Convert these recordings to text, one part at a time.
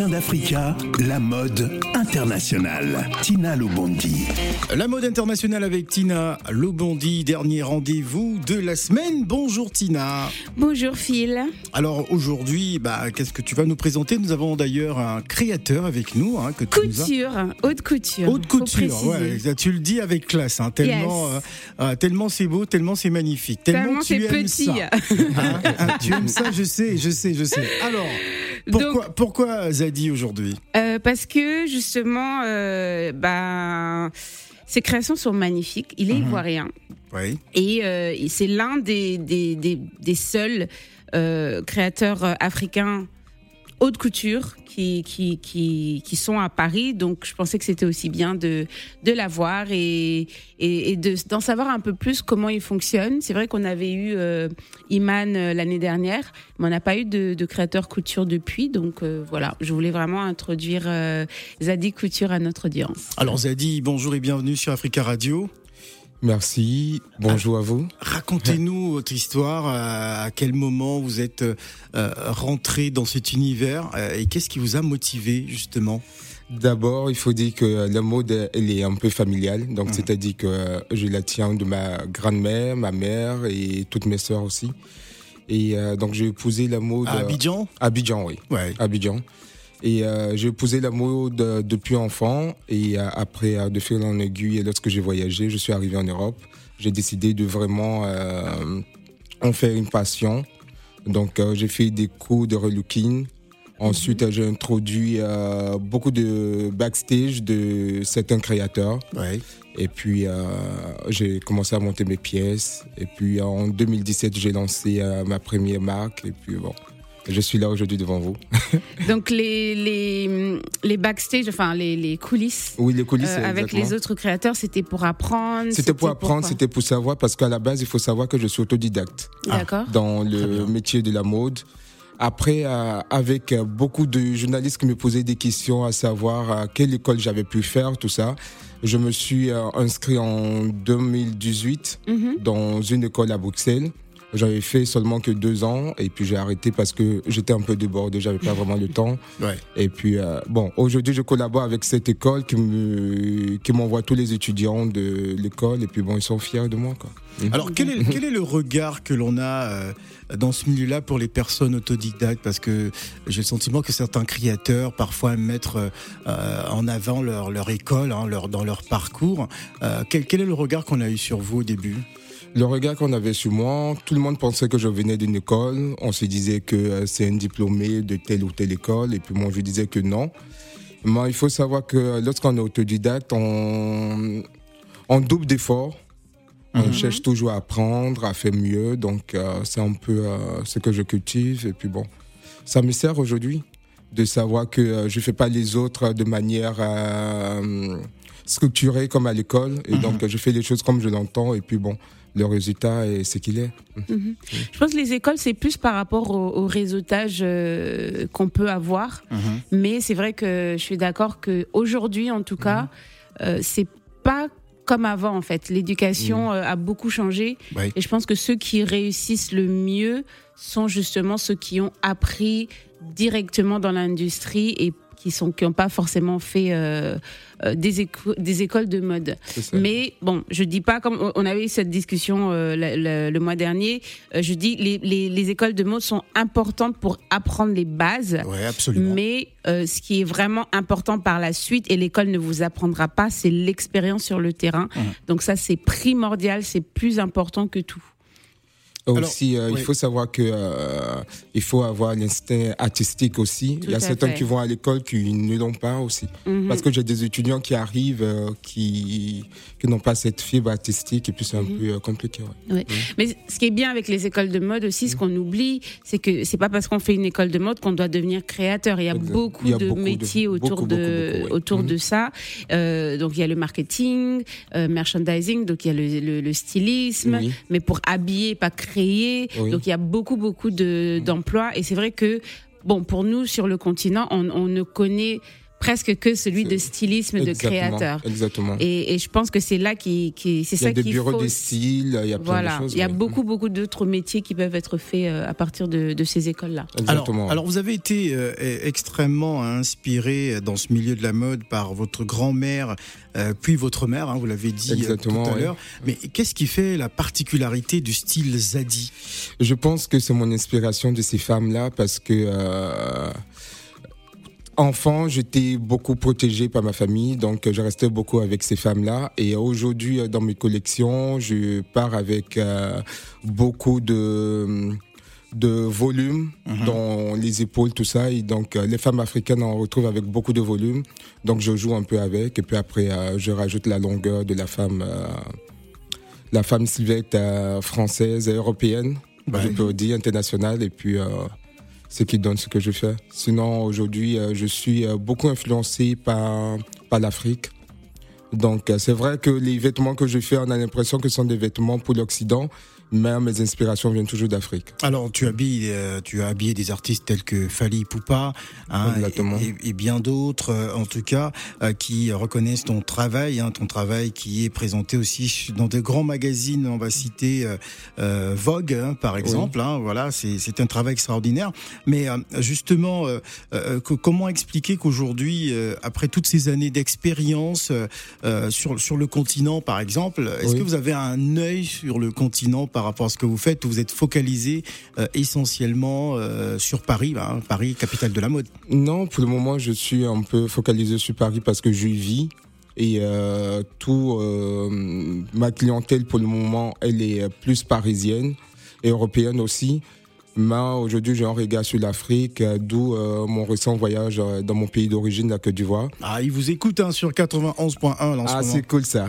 Matin d'Africa, la mode internationale. Tina Lobondi. La mode internationale avec Tina Lobondi, dernier rendez-vous de la semaine. Bonjour Tina. Bonjour Phil. Alors aujourd'hui, bah, qu'est-ce que tu vas nous présenter? Nous avons d'ailleurs un créateur avec nous. Hein, que tu couture, haute couture. Haute couture, ouais, tu le dis avec classe, hein, tellement, euh, euh, tellement c'est beau, tellement c'est magnifique, tellement, c'est petit. Ça. Hein, hein, tu aimes ça, je sais, je sais, je sais. Alors, pourquoi, pourquoi Zadi aujourd'hui? Euh, Parce que justement, euh, bah, ses créations sont magnifiques. Il est mhm. ivoirien. Oui. Et euh, c'est l'un des, des, des, des, seuls euh, créateurs africains haute couture qui, qui, qui, qui, sont à Paris. Donc, je pensais que c'était aussi bien de, de la voir et, et, d'en savoir un peu plus comment il fonctionne. C'est vrai qu'on avait eu euh, Iman euh, l'année dernière, mais on n'a pas eu de, de, créateur couture depuis. Donc, euh, voilà, je voulais vraiment introduire Zadi Couture à notre audience. Alors, Zadi, bonjour et bienvenue sur Africa Radio. Merci, bonjour à vous. Racontez-nous votre histoire, euh, à quel moment vous êtes euh, rentré dans cet univers euh, et qu'est-ce qui vous a motivé justement? D'abord, il faut dire que la mode, elle est un peu familiale. Donc, mmh. c'est-à-dire que je la tiens de ma grand-mère, ma mère et toutes mes sœurs aussi. Et donc, j'ai épousé la mode. À Abidjan? Abidjan, oui. Ouais. Abidjan. Et euh, j'ai posé la mode depuis enfant. Et euh, après, euh, de fil en aiguille, lorsque j'ai voyagé, je suis arrivé en Europe. J'ai décidé de vraiment euh, en faire une passion. Donc, j'ai fait des cours de relooking. Ensuite, j'ai introduit beaucoup de backstage de certains créateurs. Ouais. Et puis, j'ai commencé à monter mes pièces. Et puis, en 2017, j'ai lancé ma première marque. Et puis, bon, je suis là aujourd'hui devant vous. Donc les, les, les backstage, enfin les, les coulisses. Oui, les coulisses. Euh, avec les autres créateurs, c'était pour apprendre. C'était pour apprendre, c'était pour savoir, parce qu'à la base, il faut savoir que je suis autodidacte. D'accord. Dans le métier de la mode. Après, euh, avec beaucoup de journalistes qui me posaient des questions à savoir à quelle école j'avais pu faire, tout ça, je me suis euh, inscrit en 2018 mhm. dans une école à Bruxelles. J'avais fait seulement que deux ans et puis j'ai arrêté parce que j'étais un peu débordé, j'avais pas vraiment le temps. Ouais. Et puis euh, bon, aujourd'hui je collabore avec cette école qui me qui m'envoie tous les étudiants de l'école et puis bon ils sont fiers de moi quoi. Mhm. Alors quel est quel est le regard que l'on a euh, dans ce milieu-là pour les personnes autodidactes? Parce que j'ai le sentiment que certains créateurs parfois mettre euh, en avant leur leur école, hein, leur dans leur parcours. Euh, quel, quel est le regard qu'on a eu sur vous au début? Le regard qu'on avait sur moi, tout le monde pensait que je venais d'une école. On se disait que euh, c'est un diplômé de telle ou telle école. Et puis moi, je disais que non. Mais il faut savoir que lorsqu'on est autodidacte, on, on double d'efforts. On mhm. cherche toujours à apprendre, à faire mieux. Donc, euh, c'est un peu euh, ce que je cultive. Et puis bon, ça me sert aujourd'hui de savoir que je fais pas les autres de manière structurée comme à l'école. Et mhm. donc, je fais les choses comme je l'entends. Et puis bon, le résultat est ce qu'il est. Mhm. Je pense que les écoles, c'est plus par rapport au, réseautage euh, qu'on peut avoir. Mhm. Mais c'est vrai que je suis d'accord qu'aujourd'hui, en tout cas, mhm. euh, c'est pas comme avant, en fait. L'éducation euh, a beaucoup changé. Et je pense que ceux qui réussissent le mieux sont justement ceux qui ont appris directement dans l'industrie et qui sont qui n'ont pas forcément fait euh, euh, des, des écoles de mode. Mais bon, je dis pas comme on avait eu cette discussion euh, le, mois dernier. je dis les, les, les, écoles de mode sont importantes pour apprendre les bases. Ouais, absolument. Mais ce qui est vraiment important par la suite et l'école ne vous apprendra pas, c'est l'expérience sur le terrain. Mmh. Donc ça c'est primordial, c'est plus important que tout. Aussi, euh, il faut savoir que euh, il faut avoir l'instinct artistique aussi. il y a certains qui vont à l'école qui ne l'ont pas aussi. Mhm. Parce que j'ai des étudiants qui arrivent euh, qui, qui n'ont pas cette fibre artistique et puis c'est un mhm. peu compliqué. Ouais. Mais ce qui est bien avec les écoles de mode aussi, ce mhm. qu'on oublie, c'est que c'est pas parce qu'on fait une école de mode qu'on doit devenir créateur. Il y a beaucoup de métiers autour de autour de ça. donc il y a le marketing, merchandising, donc il y a le, le, stylisme, mais pour habiller, pas créer donc il y a beaucoup beaucoup de d'emplois. Et c'est vrai que bon pour nous sur le continent on, on ne connaît presque que celui de stylisme, de créateur. Exactement. Et, et, je pense que c'est là qui, qui c'est ça qu'il faut. Il y a des bureaux de style, il y a plein voilà. de choses. Il y a ouais. beaucoup, beaucoup d'autres métiers qui peuvent être faits euh, à partir de, de ces écoles-là. Exactement. Alors, alors, vous avez été euh, extrêmement inspiré dans ce milieu de la mode par votre grand-mère, euh, puis votre mère, hein, vous l'avez dit Exactement, tout à l'heure. Mais qu'est-ce qui fait la particularité du style Zadi? Je pense que c'est mon inspiration de ces femmes-là parce que euh, enfant, j'étais beaucoup protégé par ma famille, donc je restais beaucoup avec ces femmes-là. Et aujourd'hui, dans mes collections, je pars avec euh, beaucoup de de volume Mhm. dans les épaules, tout ça. Et donc, euh, les femmes africaines, on retrouve avec beaucoup de volume. Donc, je joue un peu avec. Et puis après, euh, je rajoute la longueur de la femme, euh, la femme sylvette euh, française et européenne, Ouais. je peux dire, internationale. Et puis, euh, ce qui donne ce que je fais. Sinon, aujourd'hui, euh, je suis euh, beaucoup influencé par, par l'Afrique. Donc, euh, c'est vrai que les vêtements que je fais, on a l'impression que ce sont des vêtements pour l'Occident, mais mes inspirations viennent toujours d'Afrique. Alors, tu habilles, euh, tu as habillé des artistes tels que Fali Poupa, hein, et, et- bien d'autres, euh, en tout cas, euh, qui reconnaissent ton travail, hein, ton travail qui est présenté aussi dans de grands magazines. On va citer euh, euh, Vogue, hein, par exemple. hein, voilà, c'est un travail extraordinaire. Mais euh, justement, euh, euh, que- comment expliquer qu'aujourd'hui, euh, après toutes ces années d'expérience sur sur le continent, par exemple, est-ce Oui. que vous avez un œil sur le continent par rapport à ce que vous faites ou vous êtes focalisé euh, essentiellement euh, sur Paris, hein, Paris, capitale de la mode Non, pour le moment, je suis un peu focalisé sur Paris parce que j'y vis. Et euh, tout, ma clientèle pour le moment, elle est plus parisienne et européenne aussi. Mais aujourd'hui, j'ai un regard sur l'Afrique, euh, d'où euh, mon récent voyage euh, dans mon pays d'origine, la Côte d'Ivoire. Ah, ils vous écoutent hein, sur 91.1 là, en Ah, ce c'est cool ça.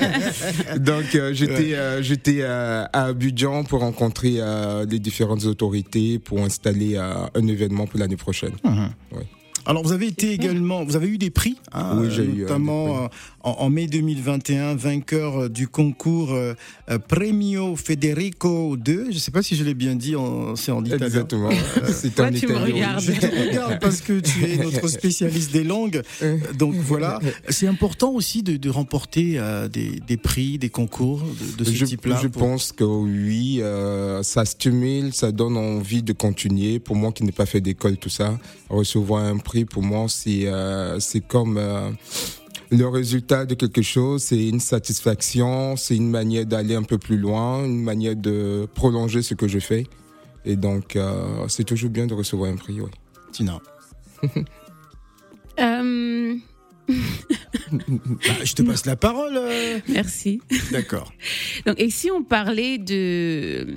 Donc, euh, j'étais euh, j'étais euh, à Abidjan pour rencontrer euh, les différentes autorités pour installer euh, un événement pour l'année prochaine. Mhm. Ouais. Alors vous avez été également, vous avez eu des prix, hein, Oui, j'ai eu, euh, notamment des en, en mai 2021, vainqueur euh, du concours euh, euh, Premio Federico II. Je ne sais pas si je l'ai bien dit, en- c'est en italien. Exactement. C'est Pourquoi en tu me italien. regardes Je te regarde parce que tu es notre spécialiste des langues. Donc voilà, c'est important aussi de, de remporter euh, des, des prix, des concours de, de ce Je, type-là. je pour- pense que oui, euh, ça stimule, ça donne envie de continuer. Pour moi qui n'ai pas fait d'école, tout ça, recevoir un prix, pour moi, c'est euh, c'est comme euh, le résultat de quelque chose, c'est une satisfaction, c'est une manière d'aller un peu plus loin, une manière de prolonger ce que je fais. Et donc, euh, c'est toujours bien de recevoir un prix, oui. Tina. Euh, Bah, je te passe la parole. euh. merci. D'accord. Donc, et si on parlait de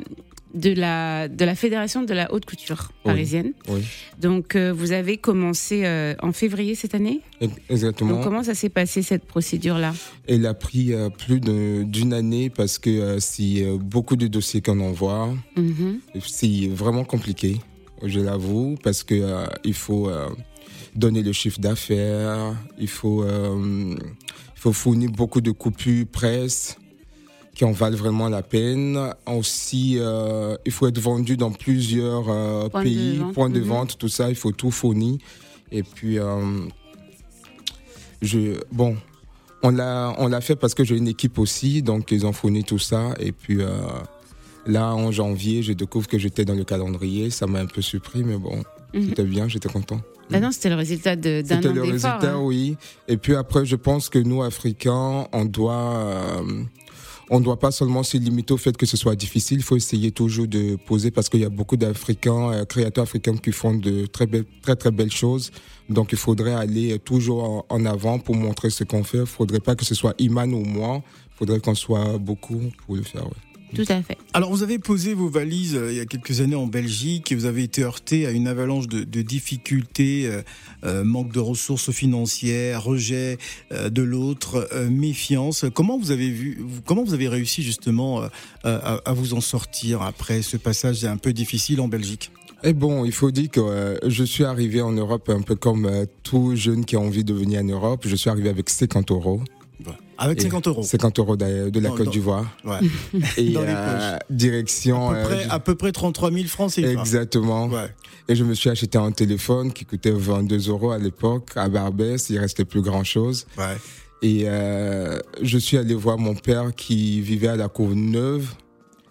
de la de la fédération de la haute couture parisienne. Oui, Donc, euh, vous avez commencé euh, en février cette année? exactement. Donc, comment ça s'est passé cette procédure-là? Elle a pris euh, plus de- d'une année parce que c'est euh, beaucoup de dossiers qu'on envoie. Mhm. C'est vraiment compliqué, je l'avoue, parce que euh, il faut donner le chiffre d'affaires, il faut, il faut fournir beaucoup de coupures presse qui en valent vraiment la peine. Aussi, euh, il faut être vendu dans plusieurs euh, Points de pays, points de mhm. vente, tout ça, il faut tout fournir. Et puis, euh, je, bon, on l'a, on l'a fait parce que j'ai une équipe aussi, donc ils ont fourni tout ça. Et puis, euh, Là, en janvier, je découvre que j'étais dans le calendrier. Ça m'a un peu surpris, mais bon, Mhm. c'était bien, j'étais content. Bah non, c'était le résultat de- d'un C'était an le d'effort. résultat, hein. oui. Et puis après, je pense que nous, Africains, on doit, euh, on doit pas seulement se limiter au fait que ce soit difficile. Il faut essayer toujours de poser parce qu'il y a beaucoup d'Africains, euh, créateurs africains qui font de très belles, très très belles choses. Donc, il faudrait aller toujours en, en avant pour montrer ce qu'on fait. Il faudrait pas que ce soit Iman ou moi. Il faudrait qu'on soit beaucoup pour le faire. ouais. Tout à fait. Alors, vous avez posé vos valises euh, il y a quelques années en Belgique et vous avez été heurté à une avalanche de, de difficultés, euh, euh, manque de ressources financières, rejet euh, de l'autre, euh, méfiance. Comment vous avez vu, comment vous avez réussi justement euh, à, à vous en sortir après ce passage un peu difficile en Belgique? Et bon, il faut dire que euh, je suis arrivé en Europe un peu comme euh, tout jeune qui a envie de venir en Europe. Je suis arrivé avec 50 euros. Avec 50 euros. 50 euros de la Côte d'Ivoire. Ouais. Et dans les poches. direction. À peu, près, à peu près 33 000 francs c'est Exactement. Ouais. Et je me suis acheté un téléphone qui coûtait 22 euros à l'époque à Barbès. Il restait plus grand chose. Ouais. Et euh, je suis allé voir mon père qui vivait à la Courneuve.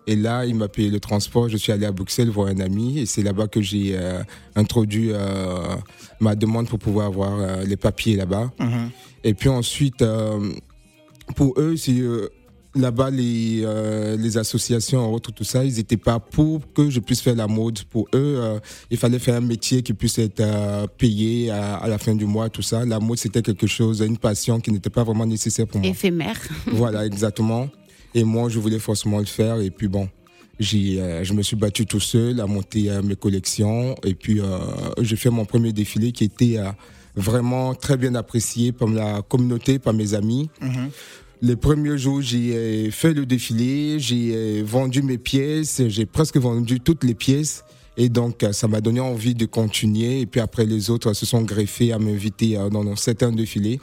Et là, il m'a payé le transport. Je suis allé à Bruxelles voir un ami. Et c'est là-bas que j'ai euh, introduit euh, ma demande pour pouvoir avoir euh, les papiers là-bas. Mhm. Et puis ensuite, euh, pour eux, c'est euh, là-bas les, euh, les associations autres, tout ça, ils n'étaient pas pour que je puisse faire la mode. Pour eux, euh, il fallait faire un métier qui puisse être euh, payé à, à, la fin du mois, tout ça. La mode, c'était quelque chose, une passion qui n'était pas vraiment nécessaire pour moi. Éphémère. voilà, exactement. Et moi, je voulais forcément le faire. Et puis bon, j'ai, je me suis battu tout seul à monter mes collections. Et puis, j'ai fait mon premier défilé qui était vraiment très bien apprécié par la communauté, par mes amis. Mhm. Les premiers jours, j'ai fait le défilé, j'ai vendu mes pièces, j'ai presque vendu toutes les pièces. Et donc, ça m'a donné envie de continuer. Et puis après, les autres se sont greffés à m'inviter dans certains défilés.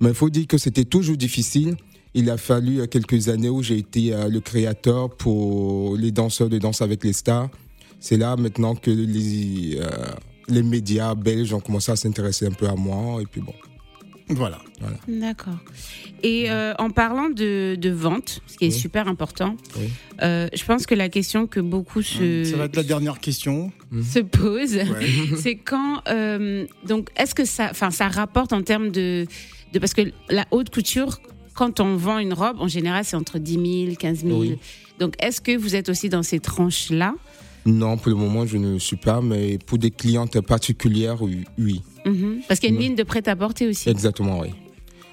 Mais il faut dire que c'était toujours difficile. Il a fallu quelques années où j'ai été le créateur pour les danseurs de danse avec les stars. C'est là maintenant que les, euh, les médias belges ont commencé à s'intéresser un peu à moi. Et puis bon. Voilà. voilà. D'accord. Et euh, en parlant de, de, vente, ce qui est oui. super important, oui. euh, je pense que la question que beaucoup se. Ça va être la dernière question. Se pose, ouais. c'est quand. Euh, donc, est-ce que ça, enfin, ça rapporte en termes de, de. Parce que la haute couture, quand on vend une robe, en général, c'est entre 10 000, 15 000. Oui. Donc, est-ce que vous êtes aussi dans ces tranches-là Non, pour le moment, je ne suis pas, mais pour des clientes particulières, oui. -hmm. Parce qu'il y a une ligne de prêt-à-porter aussi. Exactement, oui.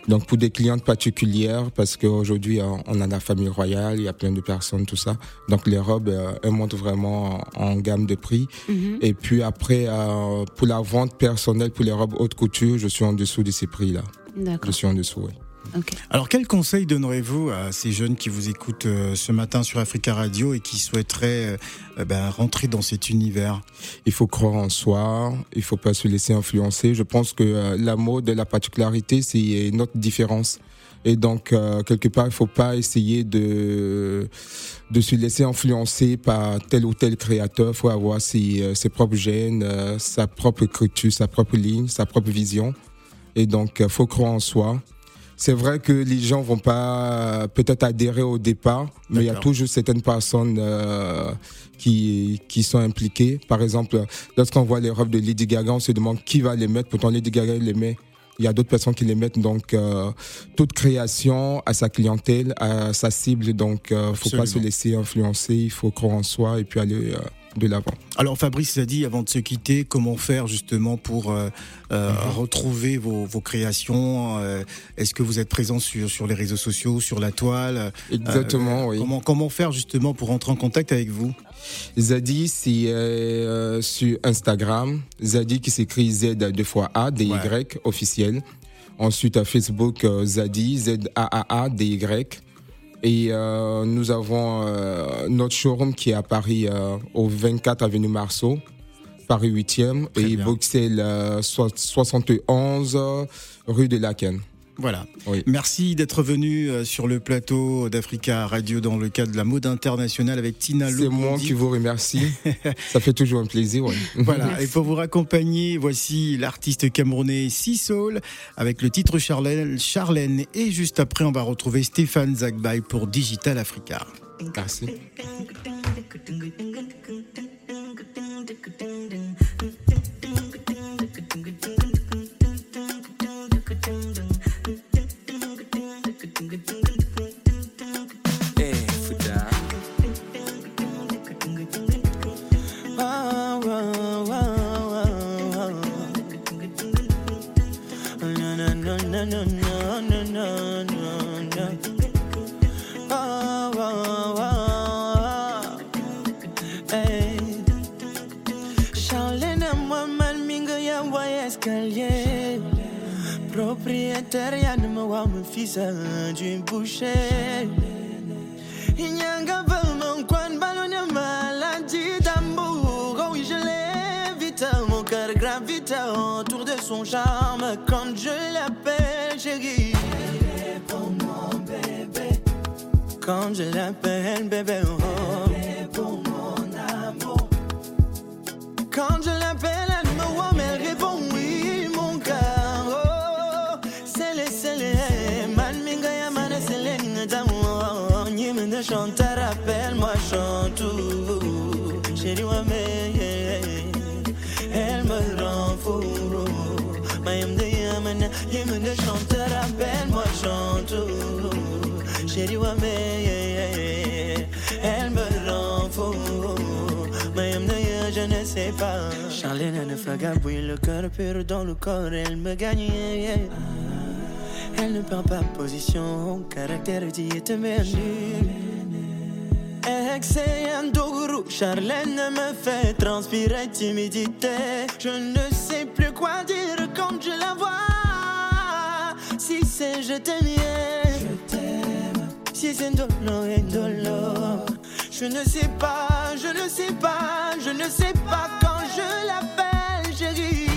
Donc pour des clientes particulières, parce qu'aujourd'hui on a la famille royale, il y a plein de personnes, tout ça. Donc les robes, euh, elles montent vraiment en gamme de prix. Mhm. Mm -hmm. Et puis après, euh, pour la vente personnelle, pour les robes haute couture, je suis en dessous de ces prix-là. D'accord. Je suis en dessous, oui. Okay. Alors, quel conseil donnerez-vous à ces jeunes qui vous écoutent euh, ce matin sur Africa Radio et qui souhaiteraient euh, ben, rentrer dans cet univers? Il faut croire en soi, il faut pas se laisser influencer. Je pense que euh, la mode, la particularité, c'est notre différence. Et donc, euh, quelque part, il faut pas essayer de, de se laisser influencer par tel ou tel créateur. Il faut avoir ses, ses propres gènes, euh, sa propre écriture, sa propre ligne, sa propre vision. Et donc, il faut croire en soi. C'est vrai que les gens vont pas peut-être adhérer au départ, mais il y a toujours certaines personnes euh, qui, qui sont impliquées. Par exemple, lorsqu'on voit les robes de Lady Gaga, on se demande qui va les mettre. Pourtant, Lady Gaga les met. Il y a d'autres personnes qui les mettent. Donc, euh, toute création a sa clientèle, a sa cible. Donc, euh, faut pas se laisser influencer. Il faut croire en soi et puis aller de l'avant. Alors Fabrice a dit avant de se quitter, comment faire justement pour euh, euh, mmh. retrouver vos, vos créations euh, Est-ce que vous êtes présent sur, sur les réseaux sociaux, sur la toile Exactement, oui. Comment, comment faire justement pour rentrer en contact avec vous? Zadi, c'est sur Instagram. Zadi qui s'écrit Z deux fois A, D Y ouais. officiel. Ensuite à Facebook, Zadi, Z A A A D Y. Et euh, nous avons euh, notre showroom qui est à Paris euh, au 24 avenue Marceau, Paris 8e, Très et bien. Bruxelles 71 rue de Laken. Voilà. Oui. Merci d'être venu sur le plateau d'Africa Radio dans le cadre de la mode internationale avec Tina C'est moi qui vous remercie. Ça fait toujours un plaisir. Ouais. Voilà. Et pour vous raccompagner, voici l'artiste camerounais Sisol avec le titre Charlène, Charlène. Et juste après, on va retrouver Stéphane Zagbay pour Digital Africa. Merci. Propriétaire, y'a ne me mon fils du boucher. Il n'y a qu'un peu mon coin, ballon maladie d'amour. Oh oui, je l'évite, mon cœur gravite autour de son charme. Quand je l'appelle, chérie, pour moi. Quand je l'appelle bébé, oh. Réponds mon amour. Quand je l'appelle, Elle ne fragabouille le cœur pur dans le corps, elle me gagne. Elle ne perd pas position, caractère dit est merveilleux. Excellent Dougou, Charlène me fait transpirer timidité. Je ne sais plus quoi dire quand je la vois. Si c'est je t'aime, Je t'aime. si c'est dolo et. Je ne sais pas, je ne sais pas, je ne sais pas je l'appelle, chérie.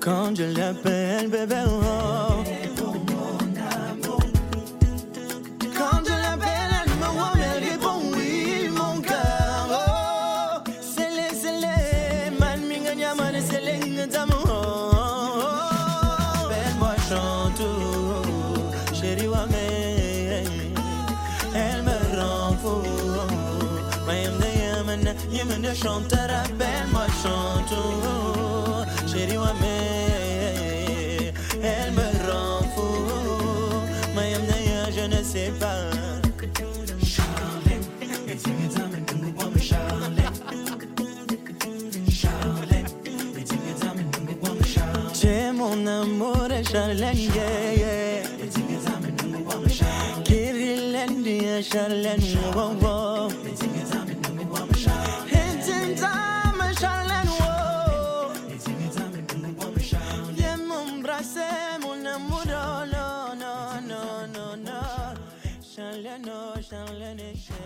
Quand je l'appelle, bébé, oh. Yaman de chanteur, appelle-moi, chante, chérie, ouais, mais elle me rend fou. De ya, je ne sais pas. Charlène, et tu me t'amènes de mon Charlène. Charlène, et Charlène. Amour, Charlène, yeah, yeah. Et Charlène. Kirilendi, Charlène, wow, wow.